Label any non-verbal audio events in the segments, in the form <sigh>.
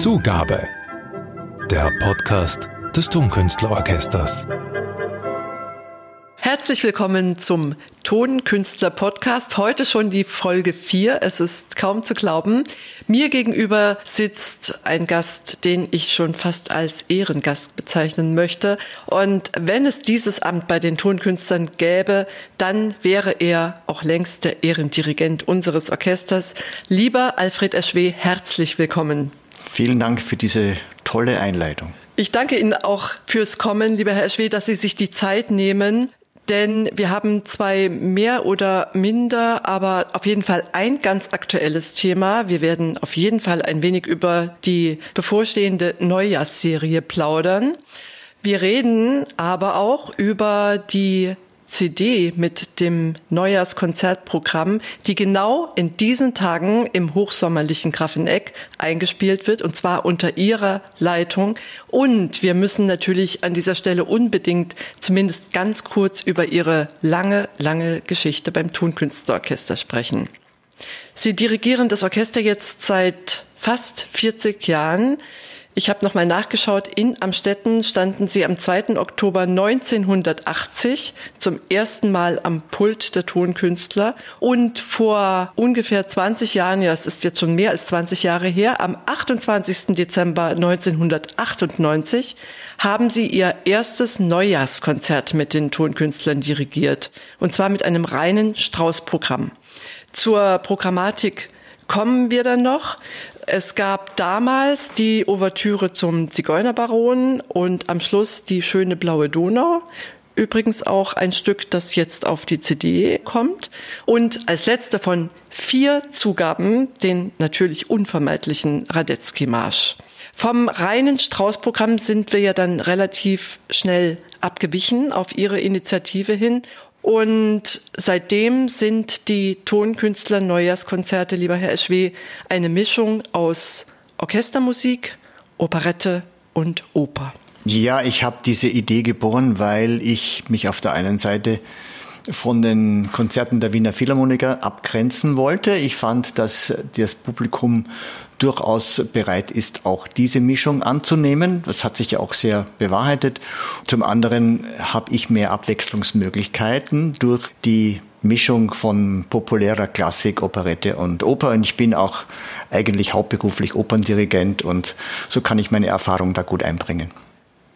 Zugabe. Der Podcast des Tonkünstlerorchesters. Herzlich willkommen zum Tonkünstler Podcast. Heute schon die Folge 4. Es ist kaum zu glauben. Mir gegenüber sitzt ein Gast, den ich schon fast als Ehrengast bezeichnen möchte. Und wenn es dieses Amt bei den Tonkünstlern gäbe, dann wäre er auch längst der Ehrendirigent unseres Orchesters. Lieber Alfred Eschwe, herzlich willkommen. Vielen Dank für diese tolle Einleitung. Ich danke Ihnen auch fürs Kommen, lieber Herr Eschwe, dass Sie sich die Zeit nehmen denn wir haben zwei mehr oder minder, aber auf jeden Fall ein ganz aktuelles Thema. Wir werden auf jeden Fall ein wenig über die bevorstehende Neujahrsserie plaudern. Wir reden aber auch über die CD mit dem Neujahrskonzertprogramm, die genau in diesen Tagen im hochsommerlichen Grafeneck eingespielt wird, und zwar unter ihrer Leitung. Und wir müssen natürlich an dieser Stelle unbedingt zumindest ganz kurz über ihre lange, lange Geschichte beim Tonkünstlerorchester sprechen. Sie dirigieren das Orchester jetzt seit fast 40 Jahren. Ich habe nochmal nachgeschaut. In Amstetten standen sie am 2. Oktober 1980 zum ersten Mal am Pult der Tonkünstler. Und vor ungefähr 20 Jahren, ja, es ist jetzt schon mehr als 20 Jahre her, am 28. Dezember 1998 haben sie ihr erstes Neujahrskonzert mit den Tonkünstlern dirigiert. Und zwar mit einem reinen Strauß-Programm. Zur Programmatik kommen wir dann noch. Es gab damals die Ouvertüre zum Zigeunerbaron und am Schluss die schöne blaue Donau. Übrigens auch ein Stück, das jetzt auf die CD kommt. Und als letzte von vier Zugaben den natürlich unvermeidlichen Radetzky-Marsch. Vom reinen Strauß-Programm sind wir ja dann relativ schnell abgewichen auf ihre Initiative hin und seitdem sind die Tonkünstler Neujahrskonzerte, lieber Herr Eschwe, eine Mischung aus Orchestermusik, Operette und Oper. Ja, ich habe diese Idee geboren, weil ich mich auf der einen Seite von den Konzerten der Wiener Philharmoniker abgrenzen wollte. Ich fand, dass das Publikum durchaus bereit ist, auch diese Mischung anzunehmen. Das hat sich ja auch sehr bewahrheitet. Zum anderen habe ich mehr Abwechslungsmöglichkeiten durch die Mischung von populärer Klassik, Operette und Oper. Und ich bin auch eigentlich hauptberuflich Operndirigent und so kann ich meine Erfahrung da gut einbringen.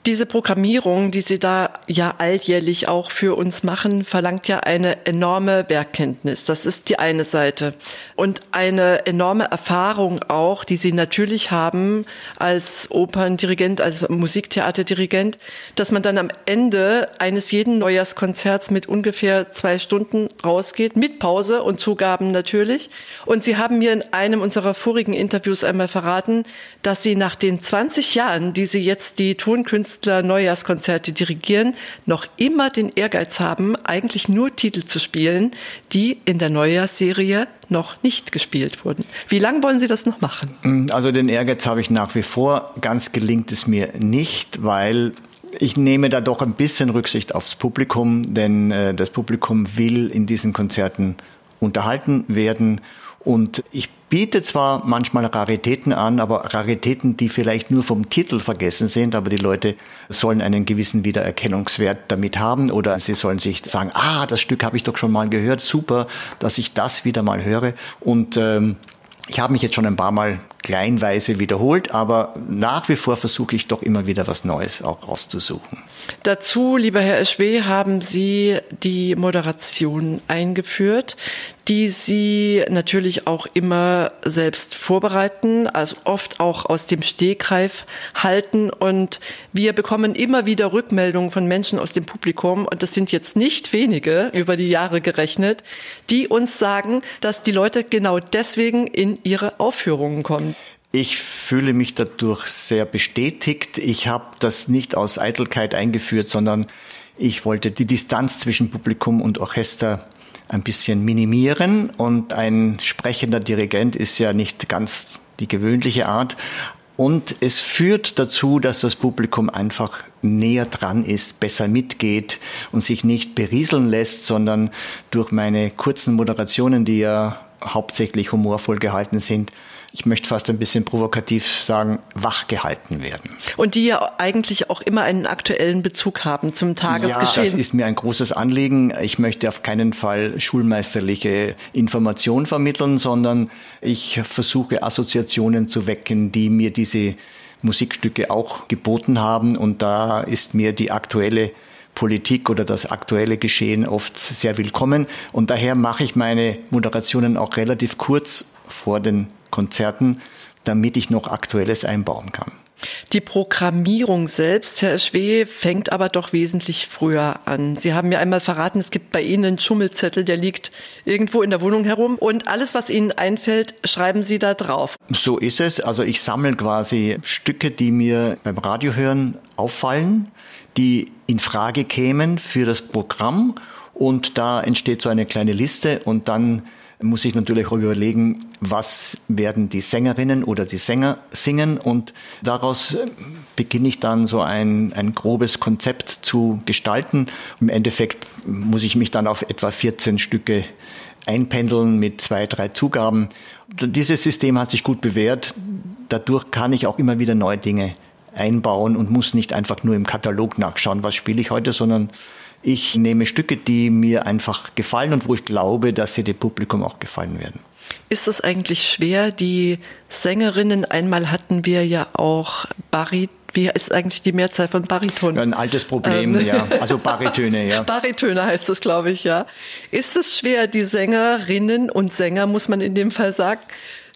Diese Programmierung, die Sie da ja alljährlich auch für uns machen, verlangt ja eine enorme Werkkenntnis. Das ist die eine Seite. Und eine enorme Erfahrung auch, die Sie natürlich haben als Operndirigent, als Musiktheaterdirigent, dass man dann am Ende eines jeden Neujahrskonzerts mit ungefähr zwei Stunden rausgeht, mit Pause und Zugaben natürlich. Und Sie haben mir in einem unserer vorigen Interviews einmal verraten, dass Sie nach den 20 Jahren, die Sie jetzt die Tonkünste Künstler Neujahrskonzerte dirigieren, noch immer den Ehrgeiz haben, eigentlich nur Titel zu spielen, die in der Neujahrsserie noch nicht gespielt wurden. Wie lange wollen Sie das noch machen? Mm, also den Ehrgeiz habe ich nach wie vor. Ganz gelingt es mir nicht, weil ich nehme da doch ein bisschen Rücksicht aufs Publikum, denn äh, das Publikum will in diesen Konzerten unterhalten werden und ich biete zwar manchmal Raritäten an, aber Raritäten, die vielleicht nur vom Titel vergessen sind, aber die Leute sollen einen gewissen Wiedererkennungswert damit haben oder sie sollen sich sagen, ah, das Stück habe ich doch schon mal gehört, super, dass ich das wieder mal höre. Und ähm, ich habe mich jetzt schon ein paar Mal kleinweise wiederholt, aber nach wie vor versuche ich doch immer wieder was Neues auch rauszusuchen. Dazu, lieber Herr Eschwe, haben Sie die Moderation eingeführt, die Sie natürlich auch immer selbst vorbereiten, also oft auch aus dem Stegreif halten. Und wir bekommen immer wieder Rückmeldungen von Menschen aus dem Publikum, und das sind jetzt nicht wenige über die Jahre gerechnet, die uns sagen, dass die Leute genau deswegen in ihre Aufführungen kommen. Ich fühle mich dadurch sehr bestätigt. Ich habe das nicht aus Eitelkeit eingeführt, sondern ich wollte die Distanz zwischen Publikum und Orchester ein bisschen minimieren. Und ein sprechender Dirigent ist ja nicht ganz die gewöhnliche Art. Und es führt dazu, dass das Publikum einfach näher dran ist, besser mitgeht und sich nicht berieseln lässt, sondern durch meine kurzen Moderationen, die ja hauptsächlich humorvoll gehalten sind, ich möchte fast ein bisschen provokativ sagen, wach gehalten werden. Und die ja eigentlich auch immer einen aktuellen Bezug haben zum Tagesgeschehen. Ja, das ist mir ein großes Anliegen. Ich möchte auf keinen Fall schulmeisterliche Information vermitteln, sondern ich versuche Assoziationen zu wecken, die mir diese Musikstücke auch geboten haben. Und da ist mir die aktuelle Politik oder das aktuelle Geschehen oft sehr willkommen. Und daher mache ich meine Moderationen auch relativ kurz vor den Konzerten, damit ich noch Aktuelles einbauen kann. Die Programmierung selbst, Herr Schwee, fängt aber doch wesentlich früher an. Sie haben mir einmal verraten, es gibt bei Ihnen einen Schummelzettel, der liegt irgendwo in der Wohnung herum und alles, was Ihnen einfällt, schreiben Sie da drauf. So ist es. Also ich sammle quasi Stücke, die mir beim Radiohören auffallen, die in Frage kämen für das Programm und da entsteht so eine kleine Liste und dann muss ich natürlich auch überlegen, was werden die Sängerinnen oder die Sänger singen und daraus beginne ich dann so ein, ein grobes Konzept zu gestalten. Im Endeffekt muss ich mich dann auf etwa 14 Stücke einpendeln mit zwei, drei Zugaben. Dieses System hat sich gut bewährt. Dadurch kann ich auch immer wieder neue Dinge einbauen und muss nicht einfach nur im Katalog nachschauen, was spiele ich heute, sondern ich nehme Stücke, die mir einfach gefallen und wo ich glaube, dass sie dem Publikum auch gefallen werden. Ist es eigentlich schwer, die Sängerinnen, einmal hatten wir ja auch Barit wie ist eigentlich die Mehrzahl von Bariton? Ein altes Problem, ähm. ja. <laughs> Also Baritöne, ja. Baritöne heißt es, glaube ich, ja. Ist es schwer, die Sängerinnen und Sänger, muss man in dem Fall sagen,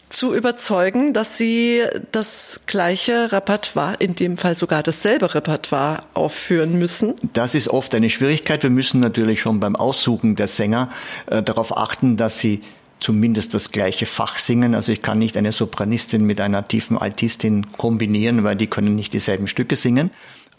zu überzeugen, dass sie das gleiche Repertoire, in dem Fall sogar dasselbe Repertoire aufführen müssen? Das ist oft eine Schwierigkeit. Wir müssen natürlich schon beim Aussuchen der Sänger äh, darauf achten, dass sie zumindest das gleiche Fach singen. Also ich kann nicht eine Sopranistin mit einer tiefen Altistin kombinieren, weil die können nicht dieselben Stücke singen.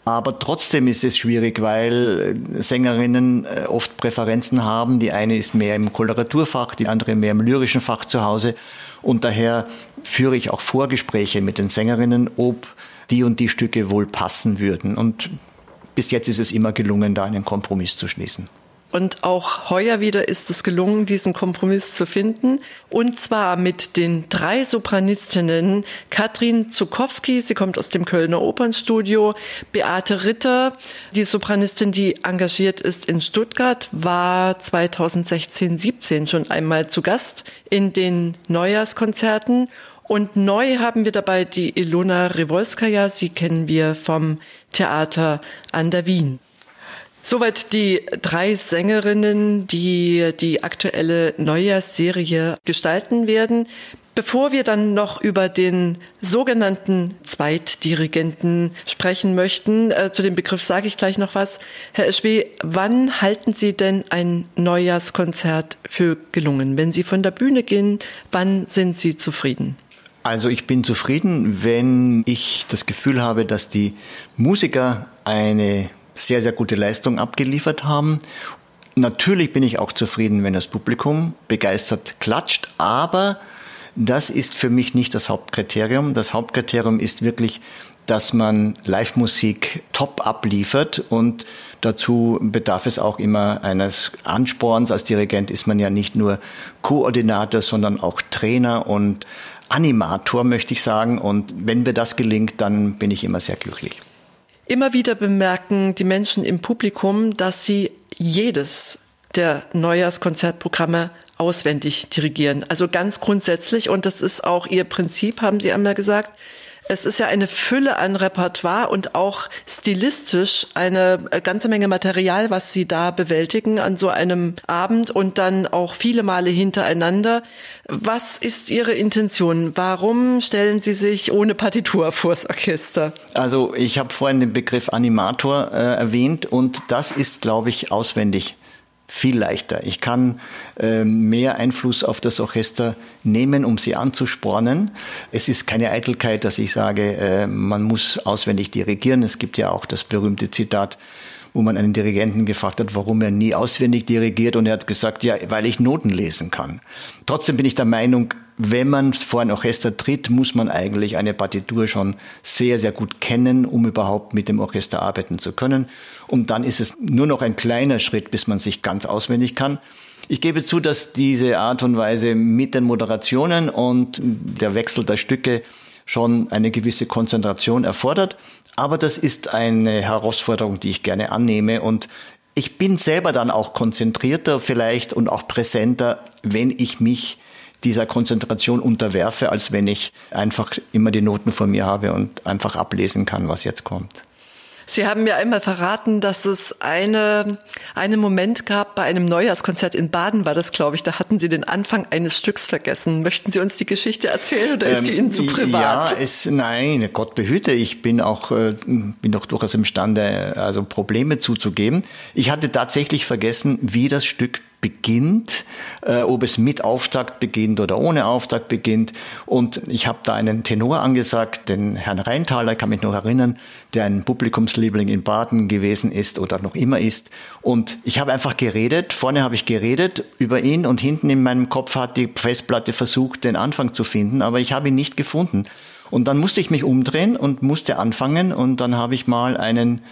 Aber trotzdem ist es schwierig, weil Sängerinnen äh, oft Präferenzen haben. Die eine ist mehr im Koloraturfach, die andere mehr im lyrischen Fach zu Hause. Und daher führe ich auch Vorgespräche mit den Sängerinnen, ob die und die Stücke wohl passen würden. Und bis jetzt ist es immer gelungen, da einen Kompromiss zu schließen. Und auch heuer wieder ist es gelungen, diesen Kompromiss zu finden. Und zwar mit den drei Sopranistinnen Katrin Zukowski, sie kommt aus dem Kölner Opernstudio, Beate Ritter, die Sopranistin, die engagiert ist in Stuttgart, war 2016, 17 schon einmal zu Gast in den Neujahrskonzerten. Und neu haben wir dabei die Ilona Rewolskaja, sie kennen wir vom Theater an der Wien. Soweit die drei Sängerinnen, die die aktuelle Neujahrsserie gestalten werden. Bevor wir dann noch über den sogenannten Zweitdirigenten sprechen möchten, äh, zu dem Begriff sage ich gleich noch was. Herr Eschwe, wann halten Sie denn ein Neujahrskonzert für gelungen? Wenn Sie von der Bühne gehen, wann sind Sie zufrieden? Also ich bin zufrieden, wenn ich das Gefühl habe, dass die Musiker eine sehr, sehr gute Leistung abgeliefert haben. Natürlich bin ich auch zufrieden, wenn das Publikum begeistert klatscht, aber das ist für mich nicht das Hauptkriterium. Das Hauptkriterium ist wirklich, dass man Live-Musik top abliefert und dazu bedarf es auch immer eines Ansporns. Als Dirigent ist man ja nicht nur Koordinator, sondern auch Trainer und Animator, möchte ich sagen. Und wenn mir das gelingt, dann bin ich immer sehr glücklich. Immer wieder bemerken die Menschen im Publikum, dass sie jedes der Neujahrskonzertprogramme auswendig dirigieren. Also ganz grundsätzlich, und das ist auch ihr Prinzip, haben Sie einmal gesagt, es ist ja eine Fülle an Repertoire und auch stilistisch eine ganze Menge Material, was Sie da bewältigen an so einem Abend und dann auch viele Male hintereinander. Was ist Ihre Intention? Warum stellen Sie sich ohne Partitur vors Orchester? Also ich habe vorhin den Begriff Animator äh, erwähnt und das ist, glaube ich, auswendig viel leichter. Ich kann äh, mehr Einfluss auf das Orchester nehmen, um sie anzuspornen. Es ist keine Eitelkeit, dass ich sage, äh, man muss auswendig dirigieren. Es gibt ja auch das berühmte Zitat, wo man einen Dirigenten gefragt hat, warum er nie auswendig dirigiert und er hat gesagt, ja, weil ich Noten lesen kann. Trotzdem bin ich der Meinung, wenn man vor ein Orchester tritt, muss man eigentlich eine Partitur schon sehr, sehr gut kennen, um überhaupt mit dem Orchester arbeiten zu können. Und dann ist es nur noch ein kleiner Schritt, bis man sich ganz auswendig kann. Ich gebe zu, dass diese Art und Weise mit den Moderationen und der Wechsel der Stücke schon eine gewisse Konzentration erfordert. Aber das ist eine Herausforderung, die ich gerne annehme und ich bin selber dann auch konzentrierter vielleicht und auch präsenter, wenn ich mich dieser Konzentration unterwerfe, als wenn ich einfach immer die Noten vor mir habe und einfach ablesen kann, was jetzt kommt. Sie haben mir einmal verraten, dass es eine, einen Moment gab bei einem Neujahrskonzert in Baden, war das, glaube ich. Da hatten Sie den Anfang eines Stücks vergessen. Möchten Sie uns die Geschichte erzählen oder ist die Ihnen zu privat? Ja, es, nein, Gott behüte. Ich bin auch, äh, bin doch durchaus imstande, also Probleme zuzugeben. Ich hatte tatsächlich vergessen, wie das Stück beginnt, äh, ob es mit Auftakt beginnt oder ohne Auftakt beginnt. Und ich habe da einen Tenor angesagt, den Herrn Rheintaler, kann mich noch erinnern, der ein Publikumsliebling in Baden gewesen ist oder noch immer ist. Und ich habe einfach geredet, vorne habe ich geredet über ihn und hinten in meinem Kopf hat die Festplatte versucht, den Anfang zu finden, aber ich habe ihn nicht gefunden. Und dann musste ich mich umdrehen und musste anfangen und dann habe ich mal einen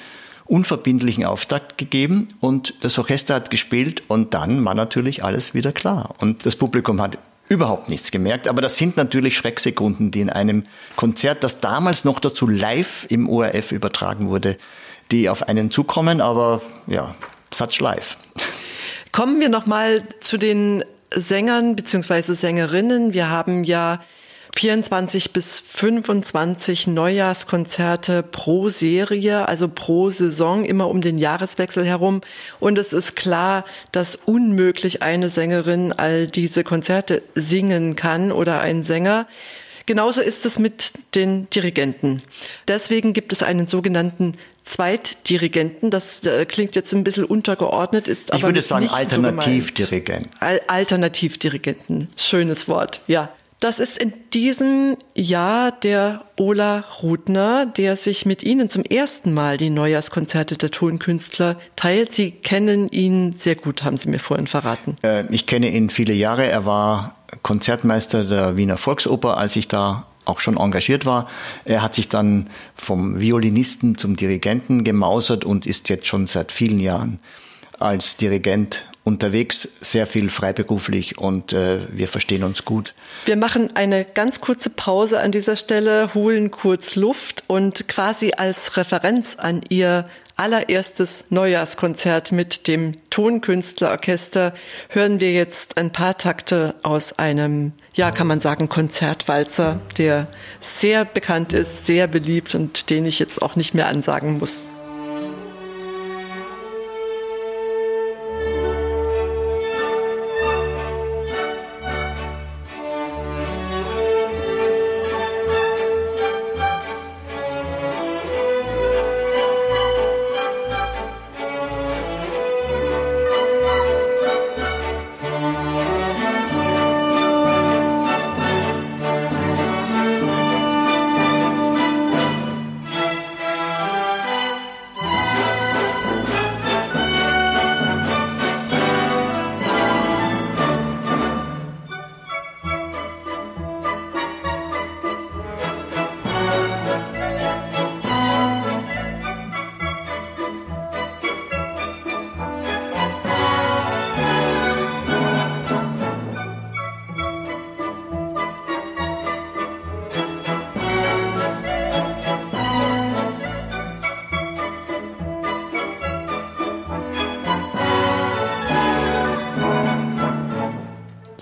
unverbindlichen Auftakt gegeben und das Orchester hat gespielt und dann war natürlich alles wieder klar. Und das Publikum hat überhaupt nichts gemerkt. Aber das sind natürlich Schrecksekunden, die in einem Konzert, das damals noch dazu live im ORF übertragen wurde, die auf einen zukommen. Aber ja, such live. Kommen wir nochmal zu den Sängern beziehungsweise Sängerinnen. Wir haben ja 24 bis 25 Neujahrskonzerte pro Serie, also pro Saison, immer um den Jahreswechsel herum. Und es ist klar, dass unmöglich eine Sängerin all diese Konzerte singen kann oder ein Sänger. Genauso ist es mit den Dirigenten. Deswegen gibt es einen sogenannten Zweitdirigenten. Das äh, klingt jetzt ein bisschen untergeordnet, ist ich aber würde sagen Alternativdirigenten. So Alternativdirigenten, schönes Wort, ja. Das ist in diesem Jahr der Ola Rudner, der sich mit Ihnen zum ersten Mal die Neujahrskonzerte der Tonkünstler teilt. Sie kennen ihn sehr gut, haben Sie mir vorhin verraten. Äh, ich kenne ihn viele Jahre. Er war Konzertmeister der Wiener Volksoper, als ich da auch schon engagiert war. Er hat sich dann vom Violinisten zum Dirigenten gemausert und ist jetzt schon seit vielen Jahren als Dirigent unterwegs, sehr viel freiberuflich und äh, wir verstehen uns gut. Wir machen eine ganz kurze Pause an dieser Stelle, holen kurz Luft und quasi als Referenz an Ihr allererstes Neujahrskonzert mit dem Tonkünstlerorchester hören wir jetzt ein paar Takte aus einem, ja, kann man sagen, Konzertwalzer, der sehr bekannt ist, sehr beliebt und den ich jetzt auch nicht mehr ansagen muss.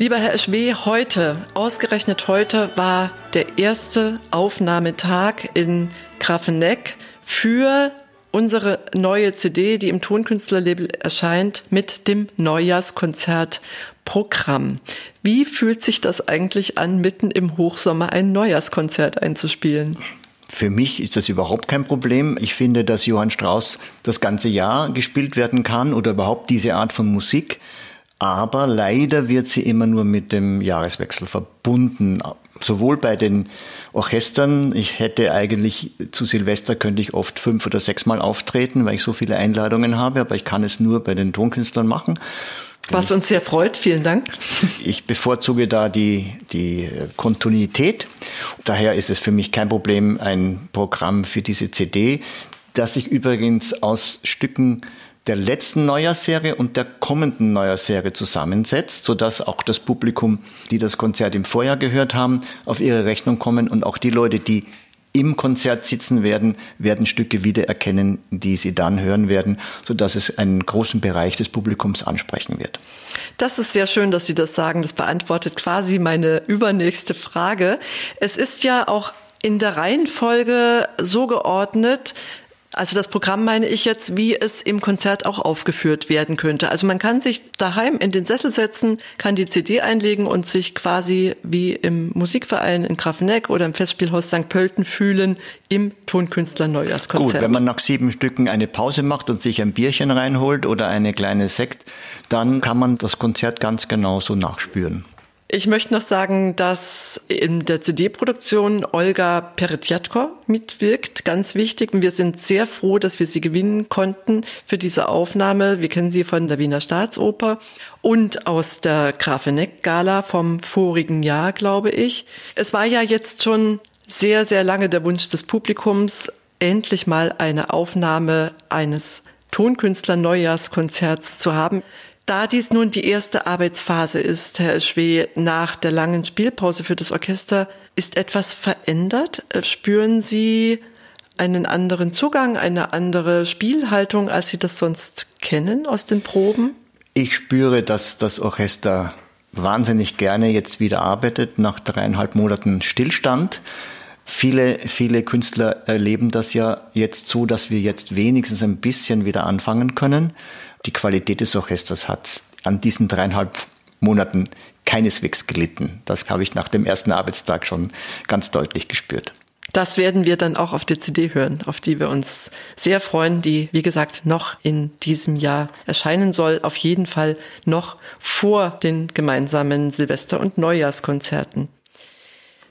Lieber Herr Schwee, heute, ausgerechnet heute, war der erste Aufnahmetag in Grafeneck für unsere neue CD, die im Tonkünstlerlabel erscheint, mit dem Neujahrskonzertprogramm. Wie fühlt sich das eigentlich an, mitten im Hochsommer ein Neujahrskonzert einzuspielen? Für mich ist das überhaupt kein Problem. Ich finde, dass Johann Strauss das ganze Jahr gespielt werden kann oder überhaupt diese Art von Musik aber leider wird sie immer nur mit dem Jahreswechsel verbunden. Sowohl bei den Orchestern, ich hätte eigentlich zu Silvester könnte ich oft fünf oder sechs Mal auftreten, weil ich so viele Einladungen habe, aber ich kann es nur bei den Tonkünstlern machen. Was uns sehr freut, vielen Dank. Ich bevorzuge da die, die Kontinuität. Daher ist es für mich kein Problem, ein Programm für diese CD, das ich übrigens aus Stücken der letzten Neujahrsserie und der kommenden Neujahrsserie zusammensetzt, sodass auch das Publikum, die das Konzert im Vorjahr gehört haben, auf ihre Rechnung kommen und auch die Leute, die im Konzert sitzen werden, werden Stücke wiedererkennen, die sie dann hören werden, sodass es einen großen Bereich des Publikums ansprechen wird. Das ist sehr schön, dass Sie das sagen. Das beantwortet quasi meine übernächste Frage. Es ist ja auch in der Reihenfolge so geordnet, also das Programm meine ich jetzt, wie es im Konzert auch aufgeführt werden könnte. Also man kann sich daheim in den Sessel setzen, kann die CD einlegen und sich quasi wie im Musikverein in Grafeneck oder im Festspielhaus St. Pölten fühlen im Tonkünstler Neujahrskonzert. Gut, wenn man nach sieben Stücken eine Pause macht und sich ein Bierchen reinholt oder eine kleine Sekt, dann kann man das Konzert ganz genauso nachspüren. Ich möchte noch sagen, dass in der CD-Produktion Olga Peretjatko mitwirkt. Ganz wichtig. Und wir sind sehr froh, dass wir sie gewinnen konnten für diese Aufnahme. Wir kennen sie von der Wiener Staatsoper und aus der Grafeneck-Gala vom vorigen Jahr, glaube ich. Es war ja jetzt schon sehr, sehr lange der Wunsch des Publikums, endlich mal eine Aufnahme eines Tonkünstler-Neujahrskonzerts zu haben. Da dies nun die erste Arbeitsphase ist, Herr Schwee, nach der langen Spielpause für das Orchester, ist etwas verändert? Spüren Sie einen anderen Zugang, eine andere Spielhaltung, als Sie das sonst kennen aus den Proben? Ich spüre, dass das Orchester wahnsinnig gerne jetzt wieder arbeitet nach dreieinhalb Monaten Stillstand. Viele, viele Künstler erleben das ja jetzt so, dass wir jetzt wenigstens ein bisschen wieder anfangen können. Die Qualität des Orchesters hat an diesen dreieinhalb Monaten keineswegs gelitten. Das habe ich nach dem ersten Arbeitstag schon ganz deutlich gespürt. Das werden wir dann auch auf der CD hören, auf die wir uns sehr freuen, die, wie gesagt, noch in diesem Jahr erscheinen soll. Auf jeden Fall noch vor den gemeinsamen Silvester- und Neujahrskonzerten.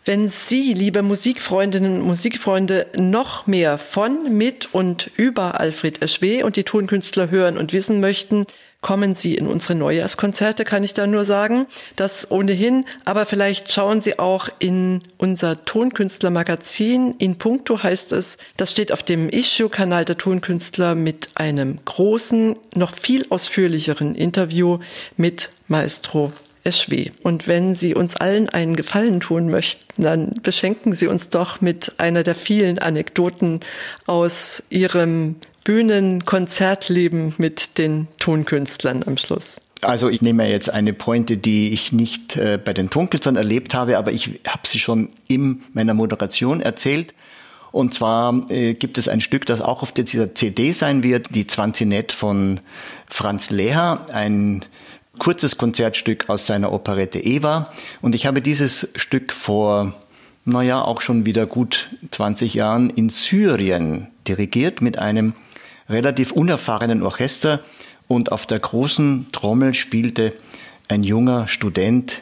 Wenn Sie, liebe Musikfreundinnen und Musikfreunde, noch mehr von, mit und über Alfred Eschweh und die Tonkünstler hören und wissen möchten, kommen Sie in unsere Neujahrskonzerte, kann ich da nur sagen. Das ohnehin, aber vielleicht schauen Sie auch in unser Tonkünstlermagazin. In puncto heißt es, das steht auf dem Issue-Kanal der Tonkünstler mit einem großen, noch viel ausführlicheren Interview mit Maestro es weh. Und wenn Sie uns allen einen Gefallen tun möchten, dann beschenken Sie uns doch mit einer der vielen Anekdoten aus Ihrem Bühnenkonzertleben mit den Tonkünstlern am Schluss. Also ich nehme jetzt eine Pointe, die ich nicht äh, bei den Tonkünstlern erlebt habe, aber ich habe sie schon in meiner Moderation erzählt. Und zwar äh, gibt es ein Stück, das auch auf dieser CD sein wird, die Zwanzinett von Franz Leher, ein kurzes Konzertstück aus seiner Operette Eva. Und ich habe dieses Stück vor, naja, auch schon wieder gut 20 Jahren in Syrien dirigiert mit einem relativ unerfahrenen Orchester. Und auf der großen Trommel spielte ein junger Student,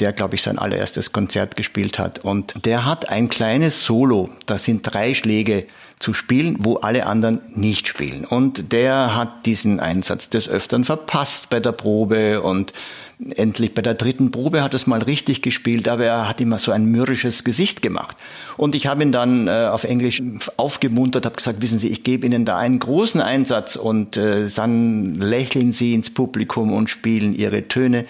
der, glaube ich, sein allererstes Konzert gespielt hat. Und der hat ein kleines Solo, das sind drei Schläge zu spielen, wo alle anderen nicht spielen. Und der hat diesen Einsatz des Öfteren verpasst bei der Probe und endlich bei der dritten Probe hat es mal richtig gespielt, aber er hat immer so ein mürrisches Gesicht gemacht. Und ich habe ihn dann äh, auf Englisch aufgemuntert, habe gesagt, wissen Sie, ich gebe Ihnen da einen großen Einsatz und äh, dann lächeln Sie ins Publikum und spielen Ihre Töne.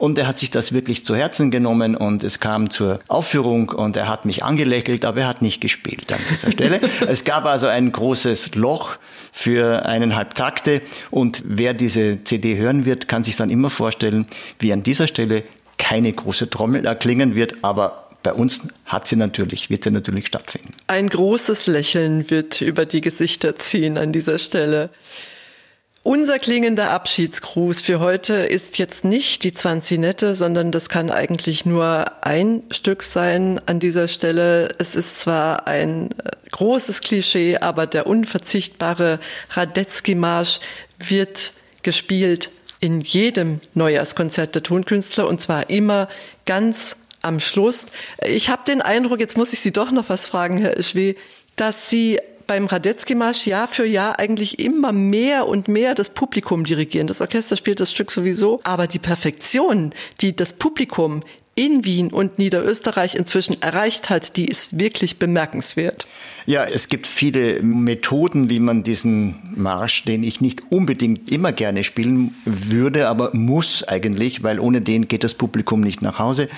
Und er hat sich das wirklich zu Herzen genommen und es kam zur Aufführung und er hat mich angelächelt, aber er hat nicht gespielt an dieser <laughs> Stelle. es gab also ein großes Loch für eineinhalb Takte und wer diese CD hören wird, kann sich dann immer vorstellen, wie an dieser Stelle keine große Trommel erklingen wird, aber bei uns hat sie natürlich, wird sie natürlich stattfinden. Ein großes Lächeln wird über die Gesichter ziehen an dieser Stelle. Unser klingender Abschiedsgruß für heute ist jetzt nicht die Zwanzinette, sondern das kann eigentlich nur ein Stück sein an dieser Stelle. Es ist zwar ein äh, großes Klischee, aber der unverzichtbare Radetzky-Marsch wird gespielt in jedem Neujahrskonzert der Tonkünstler und zwar immer ganz am Schluss. Ich habe den Eindruck, jetzt muss ich Sie doch noch was fragen, Herr Ischwe, dass Sie beim Radetzky-Marsch Jahr für Jahr eigentlich immer mehr und mehr das Publikum dirigieren. Das Orchester spielt das Stück sowieso, aber die Perfektion, die das Publikum in Wien und Niederösterreich inzwischen erreicht hat, die ist wirklich bemerkenswert. Ja, es gibt viele Methoden, wie man diesen Marsch, den ich nicht unbedingt immer gerne spielen würde, aber muss eigentlich, weil ohne den geht das Publikum nicht nach Hause.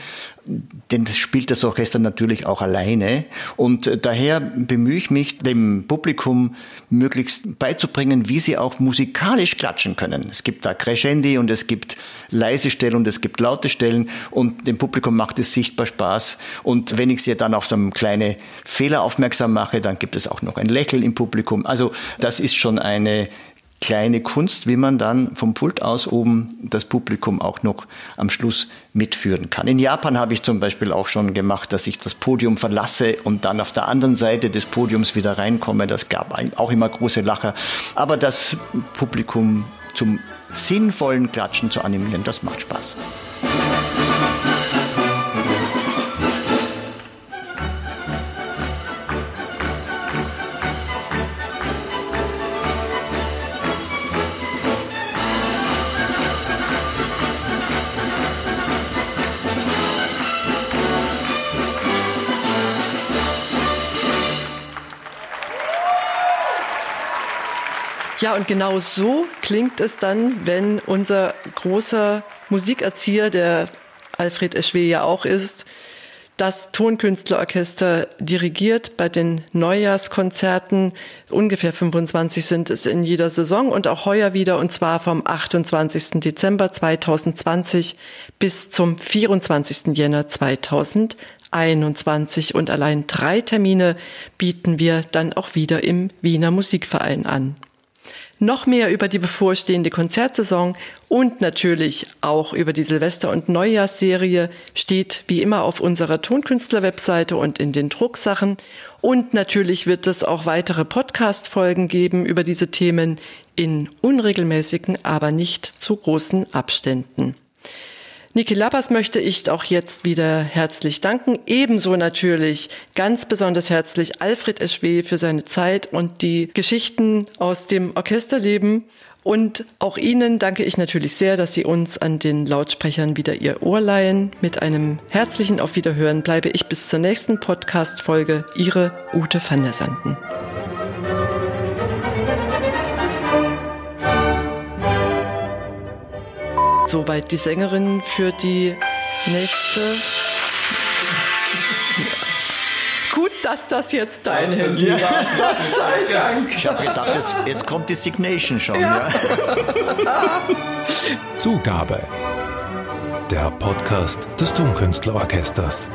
Denn das spielt das Orchester natürlich auch alleine. Und daher bemühe ich mich, dem Publikum möglichst beizubringen, wie sie auch musikalisch klatschen können. Es gibt da Crescendi und es gibt leise Stellen und es gibt laute Stellen und dem Publikum macht es sichtbar Spaß. Und wenn ich sie dann auf so kleine Fehler aufmerksam mache, dann gibt es auch noch ein Lächeln im Publikum. Also das ist schon eine kleine Kunst, wie man dann vom Pult aus oben das Publikum auch noch am Schluss mitführen kann. In Japan habe ich zum Beispiel auch schon gemacht, dass ich das Podium verlasse und dann auf der anderen Seite des Podiums wieder reinkomme. Das gab auch immer große Lacher. Aber das Publikum zum sinnvollen Klatschen zu animieren, das macht Spaß. Ja, und genau so klingt es dann, wenn unser großer Musikerzieher, der Alfred Eschwe ja auch ist, das Tonkünstlerorchester dirigiert bei den Neujahrskonzerten. Ungefähr 25 sind es in jeder Saison und auch heuer wieder und zwar vom 28. Dezember 2020 bis zum 24. Jänner 2021. Und allein drei Termine bieten wir dann auch wieder im Wiener Musikverein an. Noch mehr über die bevorstehende Konzertsaison und natürlich auch über die Silvester- und Neujahrsserie steht wie immer auf unserer Tonkünstler-Webseite und in den Drucksachen. Und natürlich wird es auch weitere Podcast-Folgen geben über diese Themen in unregelmäßigen, aber nicht zu großen Abständen. Niki Lappers möchte ich auch jetzt wieder herzlich danken. Ebenso natürlich ganz besonders herzlich Alfred Eschwe für seine Zeit und die Geschichten aus dem Orchesterleben. Und auch Ihnen danke ich natürlich sehr, dass Sie uns an den Lautsprechern wieder Ihr Ohr leihen. Mit einem herzlichen Auf Wiederhören bleibe ich bis zur nächsten Podcast-Folge. Ihre Ute van der Sanden. Soweit die Sängerin für die nächste. Gut, dass das jetzt deine Musik war. Gott sei Dank. Ich habe gedacht, jetzt, jetzt, kommt die Signation schon. Ja. Ja. Zugabe. Der Podcast des Tonkünstlerorchesters.